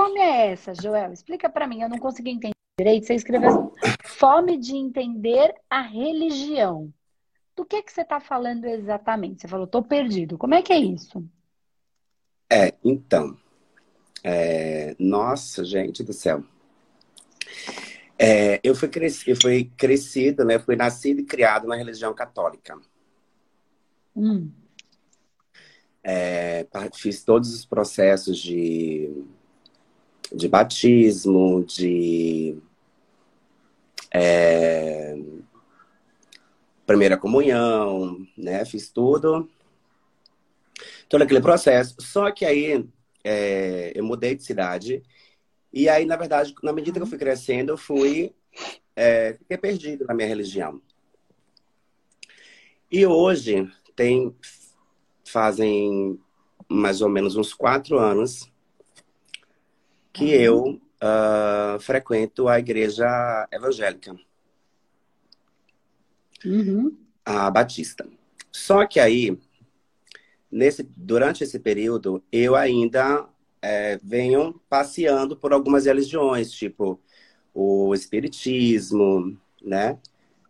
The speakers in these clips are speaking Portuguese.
fome é essa, Joel? Explica para mim, eu não consegui entender direito. Você escreveu assim, fome de entender a religião. Do que que você está falando exatamente? Você falou, tô perdido. Como é que é isso? É, então, é, nossa, gente do céu. É, eu, fui cresci, eu fui crescido, né? Fui nascido e criado na religião católica. Hum. É, fiz todos os processos de, de batismo, de é, primeira comunhão, né? Fiz tudo, todo aquele processo. Só que aí é, eu mudei de cidade e aí, na verdade, na medida que eu fui crescendo, eu fui é, fiquei perdido na minha religião. E hoje tem fazem mais ou menos uns quatro anos que uhum. eu uh, frequento a igreja evangélica. Uhum. A Batista. Só que aí, nesse, durante esse período, eu ainda é, venho passeando por algumas religiões, tipo o Espiritismo, né?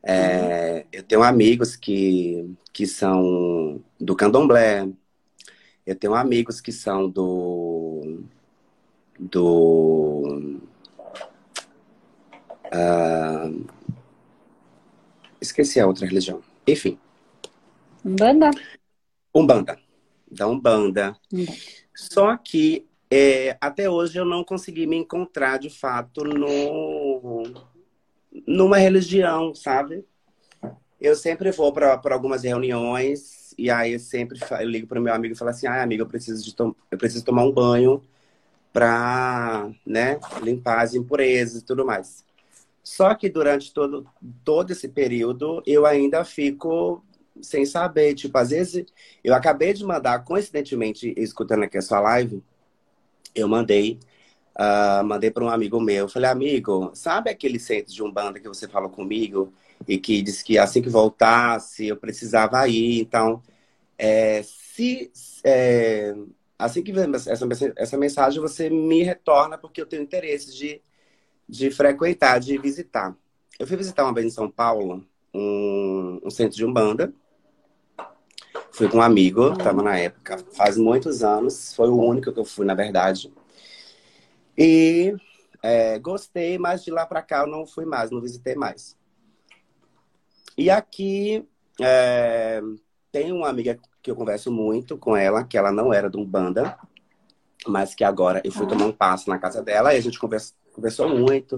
É, eu tenho amigos que, que são do candomblé, eu tenho amigos que são do. Do. Uh, esqueci a outra religião. Enfim. Umbanda? Umbanda. Da Umbanda. Umbanda. Só que é, até hoje eu não consegui me encontrar de fato no, numa religião, sabe? Eu sempre vou para algumas reuniões e aí eu sempre eu ligo para o meu amigo e falo assim: ah, amigo, eu preciso, de eu preciso tomar um banho para né, limpar as impurezas e tudo mais. Só que durante todo, todo esse período eu ainda fico sem saber. Tipo, às vezes eu acabei de mandar, coincidentemente, escutando aqui a sua live, eu mandei Uh, mandei para um amigo meu. Falei, amigo, sabe aquele centro de Umbanda que você falou comigo e que disse que assim que voltasse eu precisava ir? Então, é, se é, assim que vem essa, essa mensagem, você me retorna porque eu tenho interesse de, de frequentar, de visitar. Eu fui visitar uma vez em São Paulo um, um centro de Umbanda. Fui com um amigo, estava na época, faz muitos anos. Foi o único que eu fui, na verdade. E é, gostei, mas de lá para cá eu não fui mais, não visitei mais. E aqui é, tem uma amiga que eu converso muito com ela, que ela não era de um banda, mas que agora eu fui tomar um passo na casa dela e a gente conversou, conversou muito.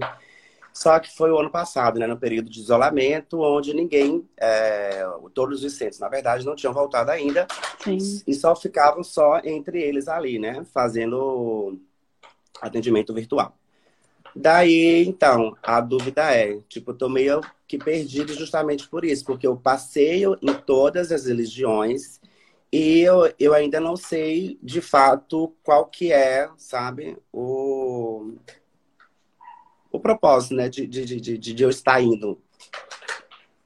Só que foi o ano passado, né, no período de isolamento, onde ninguém, é, todos os centros, na verdade, não tinham voltado ainda. Sim. E só ficavam só entre eles ali, né, fazendo atendimento virtual. Daí, então, a dúvida é, tipo, eu tô meio que perdido justamente por isso, porque eu passeio em todas as religiões e eu, eu ainda não sei, de fato, qual que é, sabe, o, o propósito, né, de, de, de, de, eu estar indo.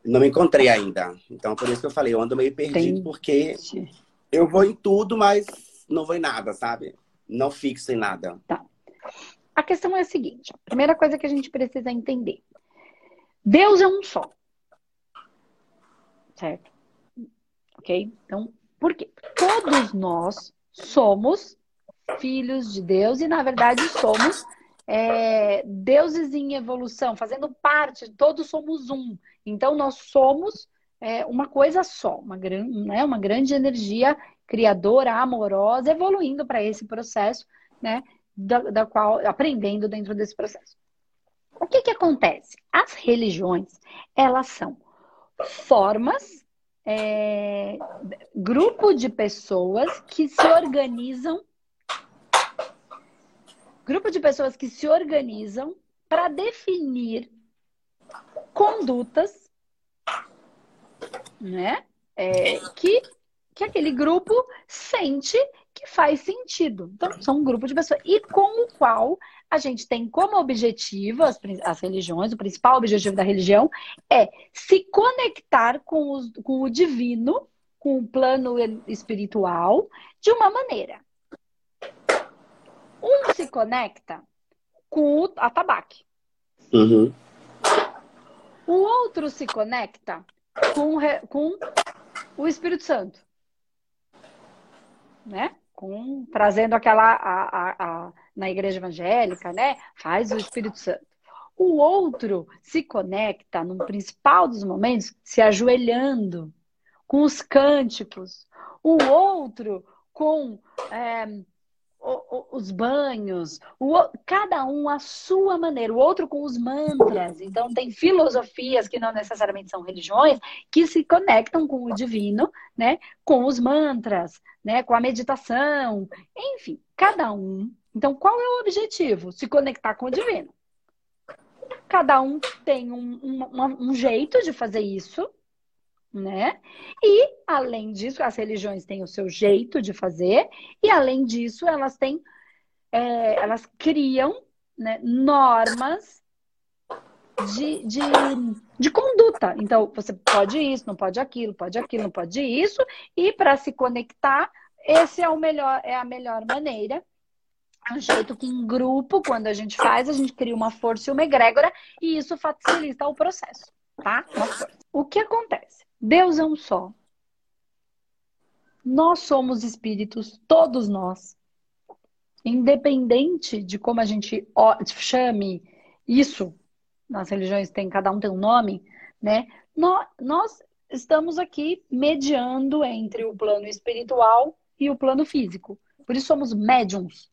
Não me encontrei ainda. Então, por isso que eu falei, eu ando meio perdido, Entendi. porque eu vou em tudo, mas não vou em nada, sabe? Não fixo em nada. Tá. A questão é a seguinte: a primeira coisa que a gente precisa entender: Deus é um só. Certo? Ok? Então, por quê? Todos nós somos filhos de Deus e, na verdade, somos é, deuses em evolução, fazendo parte, todos somos um. Então, nós somos é, uma coisa só, uma, gran, né, uma grande energia criadora, amorosa, evoluindo para esse processo, né? da, da qual aprendendo dentro desse processo. O que que acontece? As religiões elas são formas, é, grupo de pessoas que se organizam, grupo de pessoas que se organizam para definir condutas, né? É, que que aquele grupo sente que faz sentido. Então, são um grupo de pessoas. E com o qual a gente tem como objetivo, as, as religiões, o principal objetivo da religião é se conectar com, os, com o divino, com o plano espiritual, de uma maneira. Um se conecta com o atabaque. Uhum. O outro se conecta com, com o Espírito Santo. Né? Com, trazendo aquela a, a, a, na igreja evangélica, né? Faz o Espírito Santo. O outro se conecta no principal dos momentos, se ajoelhando, com os cânticos. O outro com é, os banhos, o, cada um à sua maneira, o outro com os mantras. Então, tem filosofias que não necessariamente são religiões, que se conectam com o divino, né? Com os mantras, né? Com a meditação, enfim, cada um. Então, qual é o objetivo? Se conectar com o divino. Cada um tem um, um, um jeito de fazer isso, né? E, além disso, as religiões têm o seu jeito de fazer, e, além disso, elas têm, é, elas criam né, normas de, de, de conduta. Então, você pode isso, não pode aquilo, pode aquilo, não pode isso, e para se conectar, esse é o melhor, é a melhor maneira. É um jeito que em grupo, quando a gente faz, a gente cria uma força e uma egrégora, e isso facilita o processo, tá? O que acontece? Deus é um só. Nós somos espíritos, todos nós. Independente de como a gente chame isso, nas religiões tem cada um tem um nome, né? Nós, estamos aqui mediando entre o plano espiritual e o plano físico. Por isso somos médiums,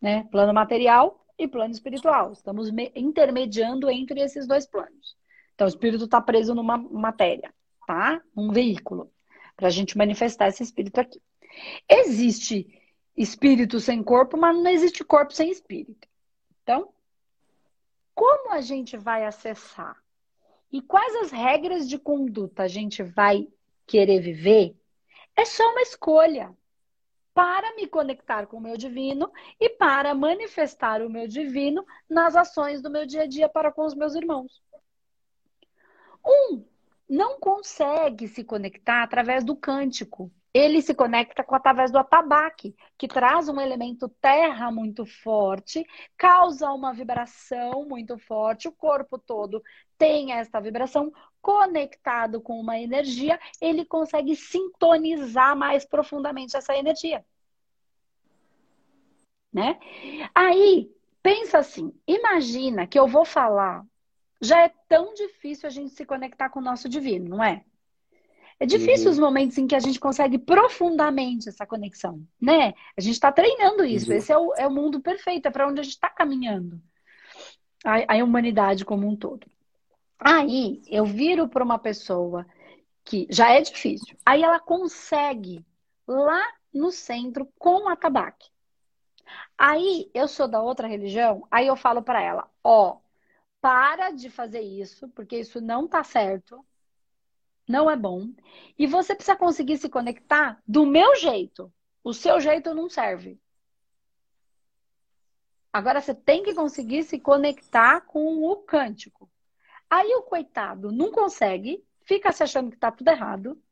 né? Plano material e plano espiritual. Estamos intermediando entre esses dois planos. Então, o espírito está preso numa matéria tá? Um veículo para a gente manifestar esse espírito aqui. Existe espírito sem corpo, mas não existe corpo sem espírito. Então, como a gente vai acessar? E quais as regras de conduta a gente vai querer viver? É só uma escolha para me conectar com o meu divino e para manifestar o meu divino nas ações do meu dia a dia para com os meus irmãos. Um não consegue se conectar através do cântico. Ele se conecta com através do atabaque, que traz um elemento terra muito forte, causa uma vibração muito forte, o corpo todo tem essa vibração conectado com uma energia, ele consegue sintonizar mais profundamente essa energia. Né? Aí, pensa assim, imagina que eu vou falar já é tão difícil a gente se conectar com o nosso divino, não é? É difícil uhum. os momentos em que a gente consegue profundamente essa conexão, né? A gente está treinando isso. Uhum. Esse é o, é o mundo perfeito, é para onde a gente está caminhando. A, a humanidade como um todo. Aí eu viro para uma pessoa que já é difícil. Aí ela consegue lá no centro com a tabaque. Aí eu sou da outra religião, aí eu falo para ela, ó, para de fazer isso, porque isso não tá certo. Não é bom. E você precisa conseguir se conectar do meu jeito. O seu jeito não serve. Agora você tem que conseguir se conectar com o cântico. Aí o coitado não consegue, fica se achando que tá tudo errado.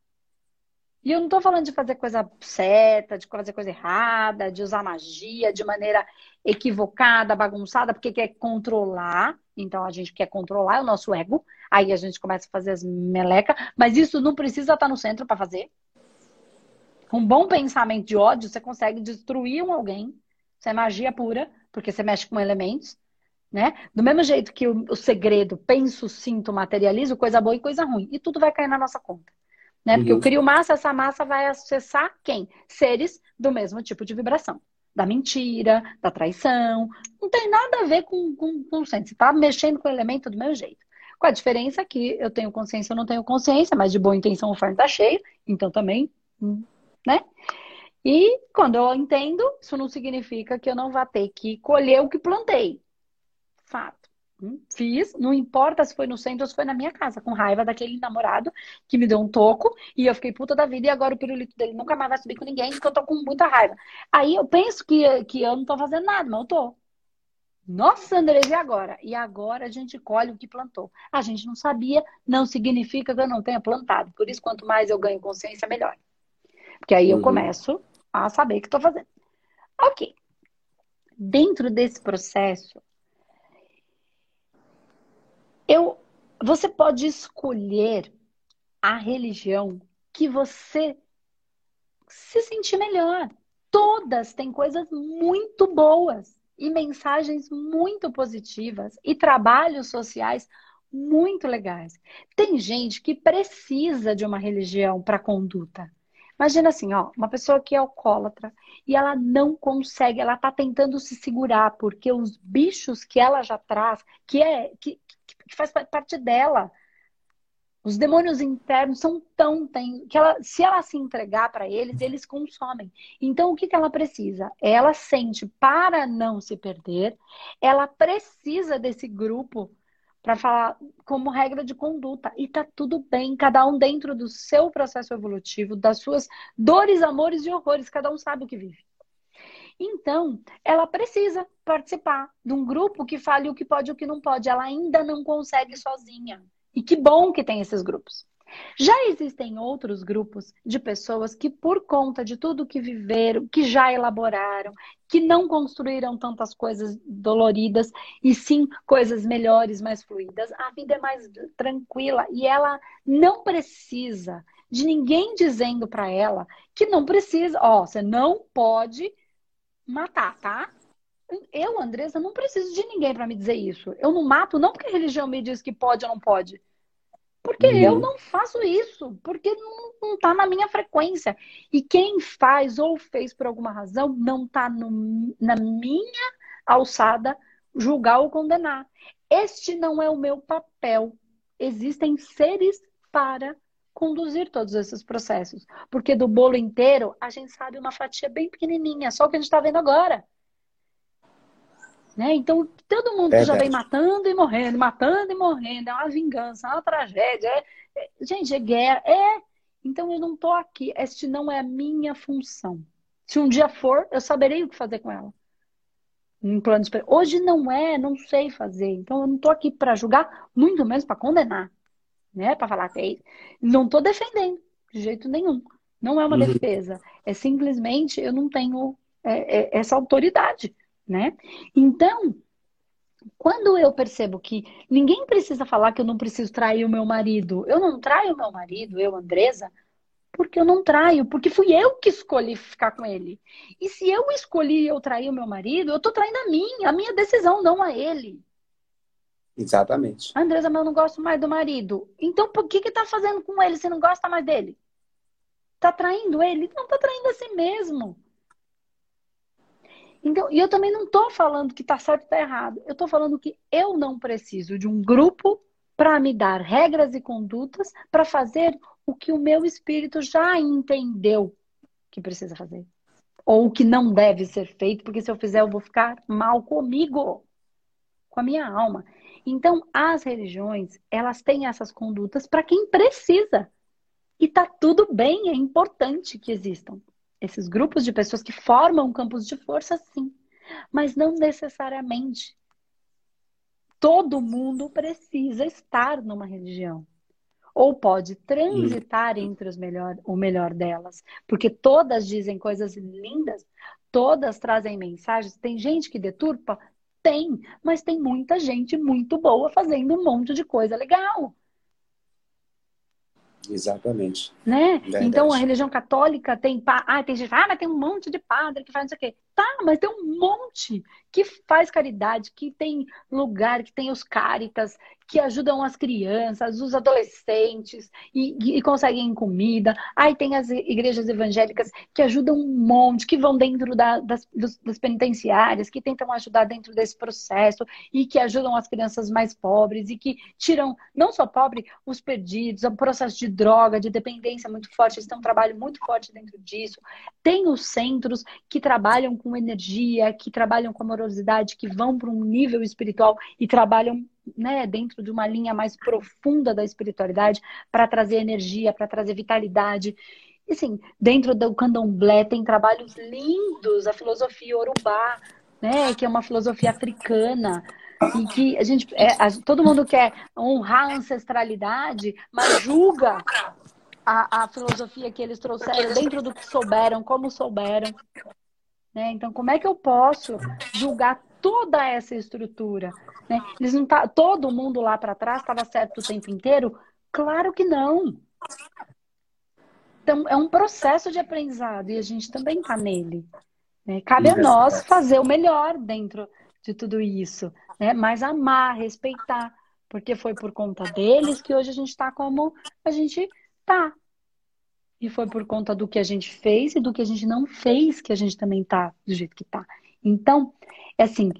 E eu não tô falando de fazer coisa certa, de fazer coisa errada, de usar magia de maneira equivocada, bagunçada, porque quer controlar. Então a gente quer controlar o nosso ego. Aí a gente começa a fazer as melecas. Mas isso não precisa estar no centro para fazer. Com um bom pensamento de ódio, você consegue destruir um alguém. Isso é magia pura, porque você mexe com elementos. Né? Do mesmo jeito que o, o segredo, penso, sinto, materializo, coisa boa e coisa ruim. E tudo vai cair na nossa conta. Né? Porque eu crio massa, essa massa vai acessar quem? Seres do mesmo tipo de vibração da mentira, da traição. Não tem nada a ver com, com, com o Você está mexendo com o elemento do meu jeito. Com a diferença que eu tenho consciência, eu não tenho consciência, mas de boa intenção o fardo está cheio, então também, hum, né? E quando eu entendo, isso não significa que eu não vá ter que colher o que plantei. Fato. Fiz, não importa se foi no centro ou se foi na minha casa, com raiva daquele namorado que me deu um toco e eu fiquei puta da vida e agora o pirulito dele nunca mais vai subir com ninguém porque eu tô com muita raiva. Aí eu penso que, que eu não tô fazendo nada, mas eu tô. Nossa, Andrés, e agora? E agora a gente colhe o que plantou. A gente não sabia, não significa que eu não tenha plantado. Por isso, quanto mais eu ganho consciência, melhor. Porque aí eu uhum. começo a saber o que estou fazendo. Ok. dentro desse processo, eu, você pode escolher a religião que você se sentir melhor. Todas têm coisas muito boas e mensagens muito positivas e trabalhos sociais muito legais. Tem gente que precisa de uma religião para conduta. Imagina assim, ó, uma pessoa que é alcoólatra e ela não consegue, ela tá tentando se segurar porque os bichos que ela já traz, que é que, que faz parte dela, os demônios internos são tão tem, que ela, se ela se entregar para eles, eles consomem. Então o que, que ela precisa? Ela sente para não se perder, ela precisa desse grupo para falar como regra de conduta. E tá tudo bem, cada um dentro do seu processo evolutivo, das suas dores, amores e horrores, cada um sabe o que vive. Então, ela precisa participar de um grupo que fale o que pode e o que não pode. Ela ainda não consegue sozinha. E que bom que tem esses grupos. Já existem outros grupos de pessoas que, por conta de tudo que viveram, que já elaboraram, que não construíram tantas coisas doloridas e sim coisas melhores, mais fluídas, a vida é mais tranquila e ela não precisa de ninguém dizendo para ela que não precisa, ó, você não pode matar, tá? Eu, Andressa, não preciso de ninguém para me dizer isso. Eu não mato não porque a religião me diz que pode ou não pode. Porque uhum. eu não faço isso, porque não está na minha frequência. E quem faz ou fez por alguma razão não está na minha alçada julgar ou condenar. Este não é o meu papel. Existem seres para conduzir todos esses processos. Porque do bolo inteiro, a gente sabe uma fatia bem pequenininha, só o que a gente está vendo agora. Né? Então, todo mundo é já vem matando e morrendo, matando e morrendo. É uma vingança, é uma tragédia. É, é, gente, é guerra. É. Então, eu não estou aqui. Este não é a minha função. Se um dia for, eu saberei o que fazer com ela. Um plano de... Hoje não é, não sei fazer. Então, eu não estou aqui para julgar, muito menos para condenar. Né? Para falar que é Não estou defendendo, de jeito nenhum. Não é uma uhum. defesa. É simplesmente eu não tenho é, é, essa autoridade né? Então, quando eu percebo que ninguém precisa falar que eu não preciso trair o meu marido, eu não traio o meu marido, eu, Andresa, porque eu não traio, porque fui eu que escolhi ficar com ele. E se eu escolhi eu trair o meu marido, eu tô traindo a minha, a minha decisão, não a ele. Exatamente. Andresa, mas eu não gosto mais do marido. Então, por que que tá fazendo com ele se não gosta mais dele? Tá traindo ele? Não, tá traindo a si mesmo. Então, e eu também não estou falando que está certo e está errado. Eu estou falando que eu não preciso de um grupo para me dar regras e condutas para fazer o que o meu espírito já entendeu que precisa fazer. Ou o que não deve ser feito, porque se eu fizer eu vou ficar mal comigo, com a minha alma. Então, as religiões, elas têm essas condutas para quem precisa. E tá tudo bem, é importante que existam esses grupos de pessoas que formam campos de força, sim, mas não necessariamente. Todo mundo precisa estar numa religião. Ou pode transitar entre os melhor, o melhor delas. Porque todas dizem coisas lindas, todas trazem mensagens. Tem gente que deturpa? Tem, mas tem muita gente muito boa fazendo um monte de coisa legal. Exatamente. Né? Então a religião católica tem. Ah, tem gente ah, mas tem um monte de padre que faz não sei o quê. Tá, mas tem um monte que faz caridade, que tem lugar, que tem os cáritas, que ajudam as crianças, os adolescentes e, e, conseguem comida. Aí tem as igrejas evangélicas que ajudam um monte, que vão dentro da, das, das penitenciárias, que tentam ajudar dentro desse processo e que ajudam as crianças mais pobres e que tiram, não só pobre, os perdidos, o processo de droga, de dependência muito forte. Eles têm um trabalho muito forte dentro disso. Tem os centros que trabalham com energia, que trabalham com amorosidade, que vão para um nível espiritual e trabalham né, dentro de uma linha mais profunda da espiritualidade para trazer energia, para trazer vitalidade. E assim, dentro do candomblé tem trabalhos lindos, a filosofia orubá, né, que é uma filosofia africana, e que a gente, é, a, todo mundo quer honrar a ancestralidade, mas julga a, a filosofia que eles trouxeram dentro do que souberam, como souberam. Né? Então, como é que eu posso julgar toda essa estrutura? Né? Eles não tá, todo mundo lá para trás estava certo o tempo inteiro? Claro que não. Então, é um processo de aprendizado e a gente também está nele. Né? Cabe a nós fazer o melhor dentro de tudo isso, né? mas amar, respeitar, porque foi por conta deles que hoje a gente está como a gente está. E foi por conta do que a gente fez e do que a gente não fez que a gente também está do jeito que está. Então, é assim,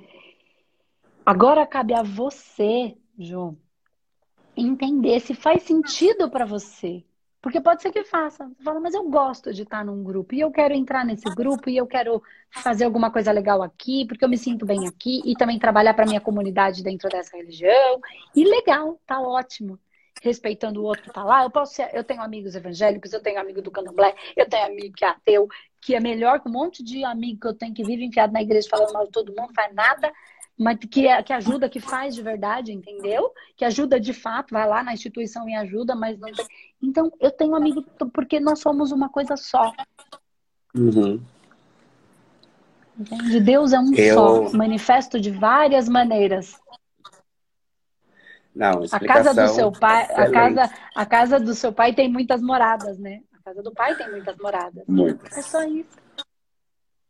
agora cabe a você, João, entender se faz sentido para você. Porque pode ser que faça. Você fala, mas eu gosto de estar num grupo e eu quero entrar nesse grupo e eu quero fazer alguma coisa legal aqui, porque eu me sinto bem aqui e também trabalhar para minha comunidade dentro dessa religião. E legal, tá ótimo. Respeitando o outro que tá lá. Eu posso ser, eu tenho amigos evangélicos, eu tenho amigo do candomblé, eu tenho amigo que é ateu, que é melhor que um monte de amigo que eu tenho que vive enfiado na igreja falando mal de todo mundo, faz nada mas que, é, que ajuda, que faz de verdade, entendeu? Que ajuda de fato, vai lá na instituição e ajuda, mas não tem. Então, eu tenho amigo porque nós somos uma coisa só. Uhum. Entende? Deus é um eu... só, manifesto de várias maneiras. Não, a casa do seu pai, a casa, a casa do seu pai tem muitas moradas, né? A casa do pai tem muitas moradas. Muitas. É só isso.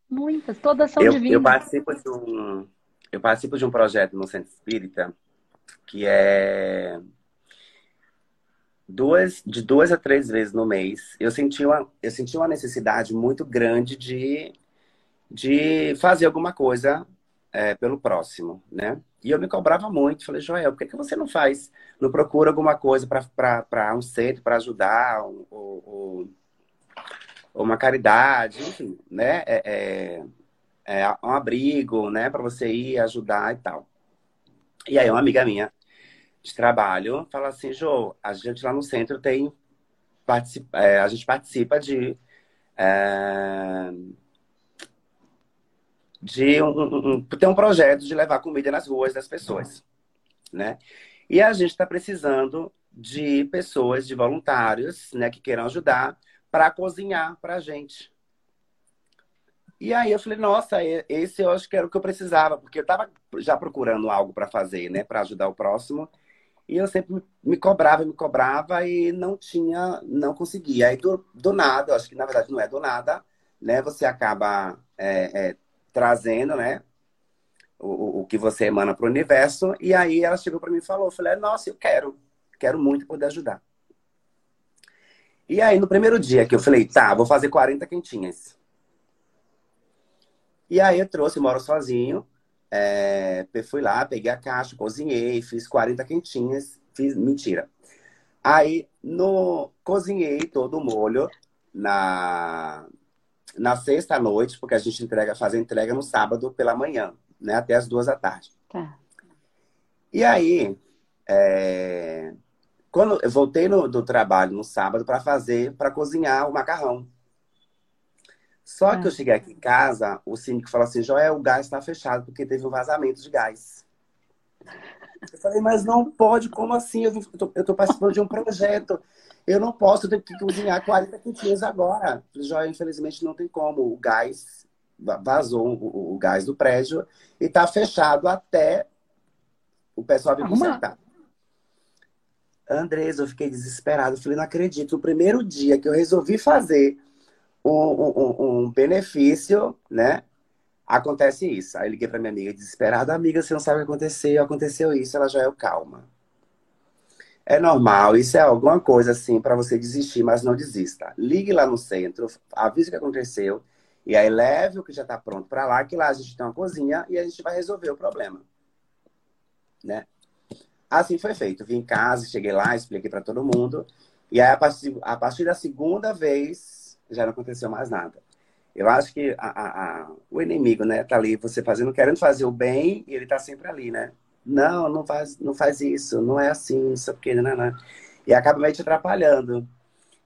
Muitas, todas são eu, divinas. Eu participo de um, eu participo de um projeto no Centro Espírita que é duas, de duas a três vezes no mês. Eu senti uma, eu senti uma necessidade muito grande de, de fazer alguma coisa é, pelo próximo, né? E eu me cobrava muito. Falei, Joel, por que, que você não faz, não procura alguma coisa para um centro, para ajudar, ou, ou, uma caridade, enfim, né? É, é, é, um abrigo, né, para você ir ajudar e tal. E aí uma amiga minha de trabalho fala assim, Jô, a gente lá no centro tem participa, é, a gente participa de é, de um, um, tem um projeto de levar comida nas ruas das pessoas, né? E a gente está precisando de pessoas, de voluntários, né, que queiram ajudar para cozinhar para a gente. E aí eu falei, nossa, esse eu acho que era o que eu precisava, porque eu estava já procurando algo para fazer, né, para ajudar o próximo. E eu sempre me cobrava, me cobrava e não tinha, não conseguia. Aí do, do nada, acho que na verdade não é do nada, né? Você acaba é, é, trazendo, né? O, o que você emana para o universo. E aí ela chegou para mim e falou, eu falei, nossa, eu quero, quero muito poder ajudar. E aí no primeiro dia que eu falei, tá, vou fazer 40 quentinhas. E aí eu trouxe, moro sozinho. É, fui lá, peguei a caixa, cozinhei, fiz 40 quentinhas. Fiz, mentira. Aí no, cozinhei todo o molho na, na sexta noite, porque a gente entrega, faz a entrega no sábado pela manhã, né? Até as duas da tarde. Tá. E aí, é, quando eu voltei no, do trabalho no sábado para fazer, para cozinhar o macarrão. Só que eu cheguei aqui em casa, o síndico falou assim: Joel, o gás está fechado porque teve um vazamento de gás. Eu falei, mas não pode, como assim? Eu estou participando de um projeto. Eu não posso, eu tenho que cozinhar 40 quentinhas agora. Infelizmente não tem como. O gás vazou, o, o gás do prédio, e está fechado até o pessoal vir consertar. Andrés, eu fiquei desesperado. Eu falei, não acredito. O primeiro dia que eu resolvi fazer um, um, um benefício, né? Acontece isso. Aí liguei para minha amiga desesperada, amiga, você não sabe o que aconteceu, aconteceu isso, ela já é o calma. É normal, isso é alguma coisa assim para você desistir, mas não desista. Ligue lá no centro, avise o que aconteceu e aí leve o que já está pronto para lá, que lá a gente tem uma cozinha e a gente vai resolver o problema. Né? Assim foi feito. Vim em casa, cheguei lá, expliquei para todo mundo. E aí, a partir, a partir da segunda vez, já não aconteceu mais nada. Eu acho que a, a, o inimigo, né, tá ali, você fazendo, querendo fazer o bem, e ele tá sempre ali, né? Não, não faz, não faz isso, não é assim, isso aqui, não, não. E acaba meio te atrapalhando.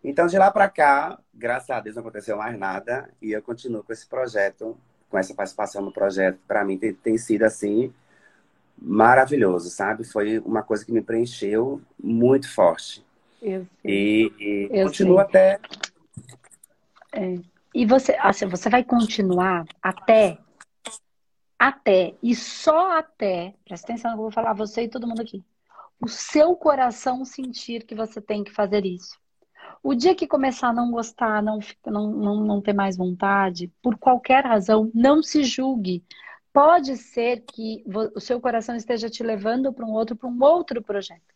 Então, de lá para cá, graças a Deus não aconteceu mais nada, e eu continuo com esse projeto, com essa participação no projeto, para mim tem, tem sido assim maravilhoso, sabe? Foi uma coisa que me preencheu muito forte. Eu e, e continua até é. E você, assim, você vai continuar até, até, e só até, presta atenção, eu vou falar você e todo mundo aqui, o seu coração sentir que você tem que fazer isso. O dia que começar a não gostar, não, não, não, não ter mais vontade, por qualquer razão, não se julgue. Pode ser que o seu coração esteja te levando para um outro, para um outro projeto.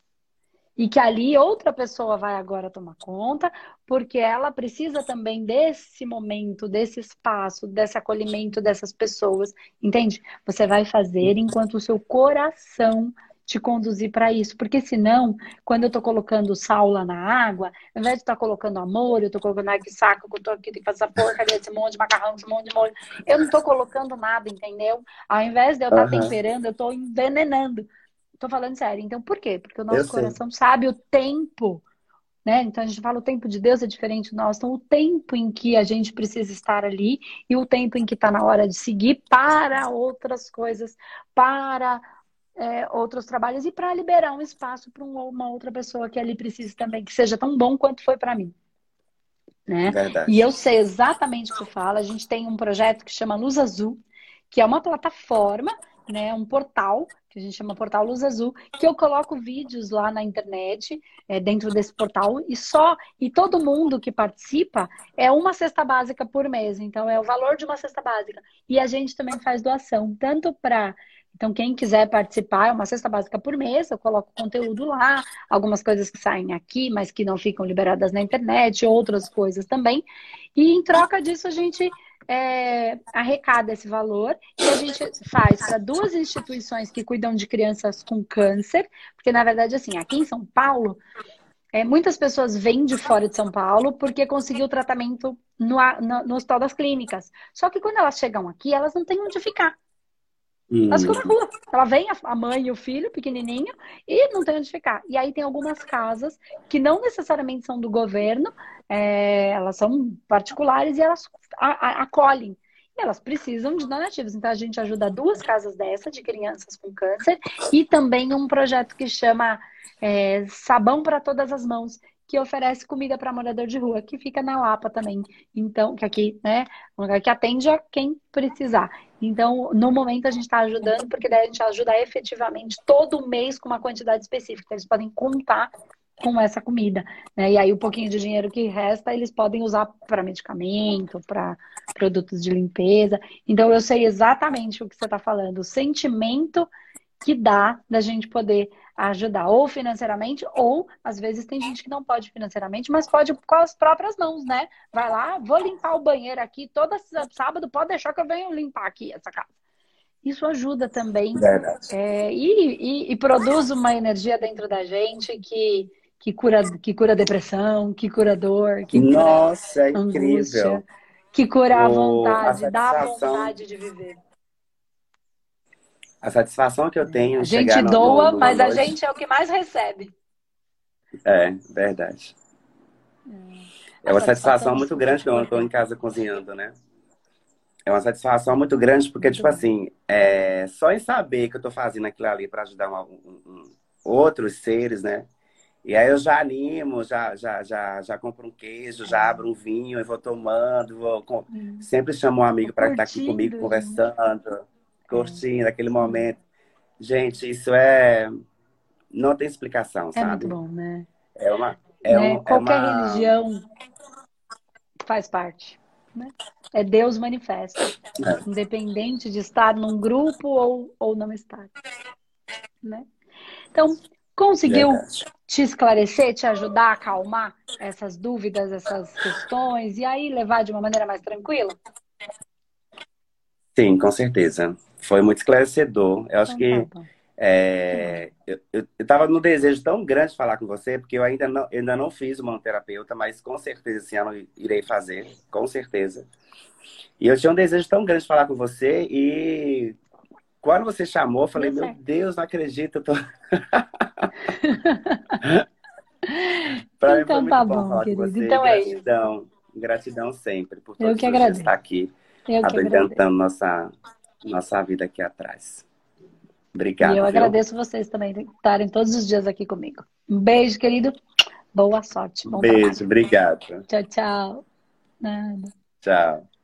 E que ali outra pessoa vai agora tomar conta, porque ela precisa também desse momento, desse espaço, desse acolhimento dessas pessoas. Entende? Você vai fazer enquanto o seu coração te conduzir para isso. Porque senão, quando eu estou colocando sal lá na água, ao invés de estar tá colocando amor, eu estou colocando água que saco, eu estou aqui, tem que fazer essa porcaria desse monte de macarrão, esse monte de molho. Eu não estou colocando nada, entendeu? Ao invés de eu estar tá uhum. temperando, eu estou envenenando. Estou falando sério. Então, por quê? Porque o nosso eu coração sei. sabe o tempo. Né? Então a gente fala o tempo de Deus é diferente do nosso. Então, o tempo em que a gente precisa estar ali e o tempo em que está na hora de seguir para outras coisas, para é, outros trabalhos e para liberar um espaço para uma outra pessoa que ali precisa também, que seja tão bom quanto foi para mim. Né? Verdade. E eu sei exatamente o que você fala. A gente tem um projeto que chama Luz Azul, que é uma plataforma, né, um portal que a gente chama Portal Luz Azul, que eu coloco vídeos lá na internet, é, dentro desse portal, e só, e todo mundo que participa é uma cesta básica por mês, então é o valor de uma cesta básica. E a gente também faz doação, tanto para então, quem quiser participar, é uma cesta básica por mês, eu coloco conteúdo lá, algumas coisas que saem aqui, mas que não ficam liberadas na internet, outras coisas também. E em troca disso, a gente é, arrecada esse valor e a gente faz para duas instituições que cuidam de crianças com câncer, porque na verdade, assim, aqui em São Paulo, é, muitas pessoas vêm de fora de São Paulo porque conseguiu tratamento no, no, no Hospital das Clínicas. Só que quando elas chegam aqui, elas não têm onde ficar. Hum. Elas ficam na rua. Ela vem, a mãe e o filho, pequenininho, e não tem onde ficar. E aí tem algumas casas que não necessariamente são do governo, é, elas são particulares e elas acolhem. E elas precisam de donativos. Então a gente ajuda duas casas dessa de crianças com câncer e também um projeto que chama é, Sabão para Todas as Mãos, que oferece comida para morador de rua, que fica na Lapa também. Então, que aqui, né, um lugar que atende a quem precisar. Então, no momento a gente está ajudando, porque daí a gente ajuda efetivamente todo mês com uma quantidade específica. Eles podem contar com essa comida, né? E aí o pouquinho de dinheiro que resta eles podem usar para medicamento, para produtos de limpeza. Então eu sei exatamente o que você está falando, o sentimento que dá da gente poder ajudar, ou financeiramente, ou às vezes tem gente que não pode financeiramente, mas pode com as próprias mãos, né? Vai lá, vou limpar o banheiro aqui, todo sábado pode deixar que eu venha limpar aqui essa casa. Isso ajuda também é, e, e, e, produz uma energia dentro da gente que, que, cura, que cura depressão, que cura dor, que cura Nossa, é incrível. que cura a vontade, dá a vontade de viver. A satisfação que eu tenho. A gente doa, no, mas a gente é o que mais recebe. É, verdade. É, é uma satisfação, muito grande que eu estou em casa cozinhando, né? É uma satisfação muito grande porque, muito tipo bom. assim, é, só em saber que eu estou fazendo aquilo ali para ajudar uma, um, um, outros seres, né? E aí eu já animo, já, já, já, já compro um queijo, já abro um vinho e vou tomando, vou, com... hum. sempre chamo um amigo para estar aqui comigo né? conversando curtindo aquele momento. Gente, isso é. Não tem explicação, sabe? É muito bom, né? É uma. É né? um, é Qualquer é uma... religião faz parte. Né? É Deus manifesta. É. Independente de estar num grupo ou, ou não estar. Né? Então, conseguiu Verdade. te esclarecer, te ajudar a acalmar essas dúvidas, essas questões, e aí levar de uma maneira mais tranquila? Sim, com certeza. Foi muito esclarecedor. Eu acho então, que tá é, eu, estava no desejo tão grande de falar com você, porque eu ainda não, ainda não fiz uma terapeuta, mas com certeza esse ano irei fazer, com certeza. E eu tinha um desejo tão grande de falar com você e quando você chamou, eu falei, meu Deus, não acredito. Tô... então tá bom, querido. Então gratidão, é isso. Gratidão sempre por todo que estar aqui, abrilhantando nossa nossa vida aqui atrás. Obrigado. E eu viu? agradeço vocês também por estarem todos os dias aqui comigo. Um beijo, querido. Boa sorte. Bom beijo, trabalho. obrigado. Tchau, tchau. Nada. Tchau.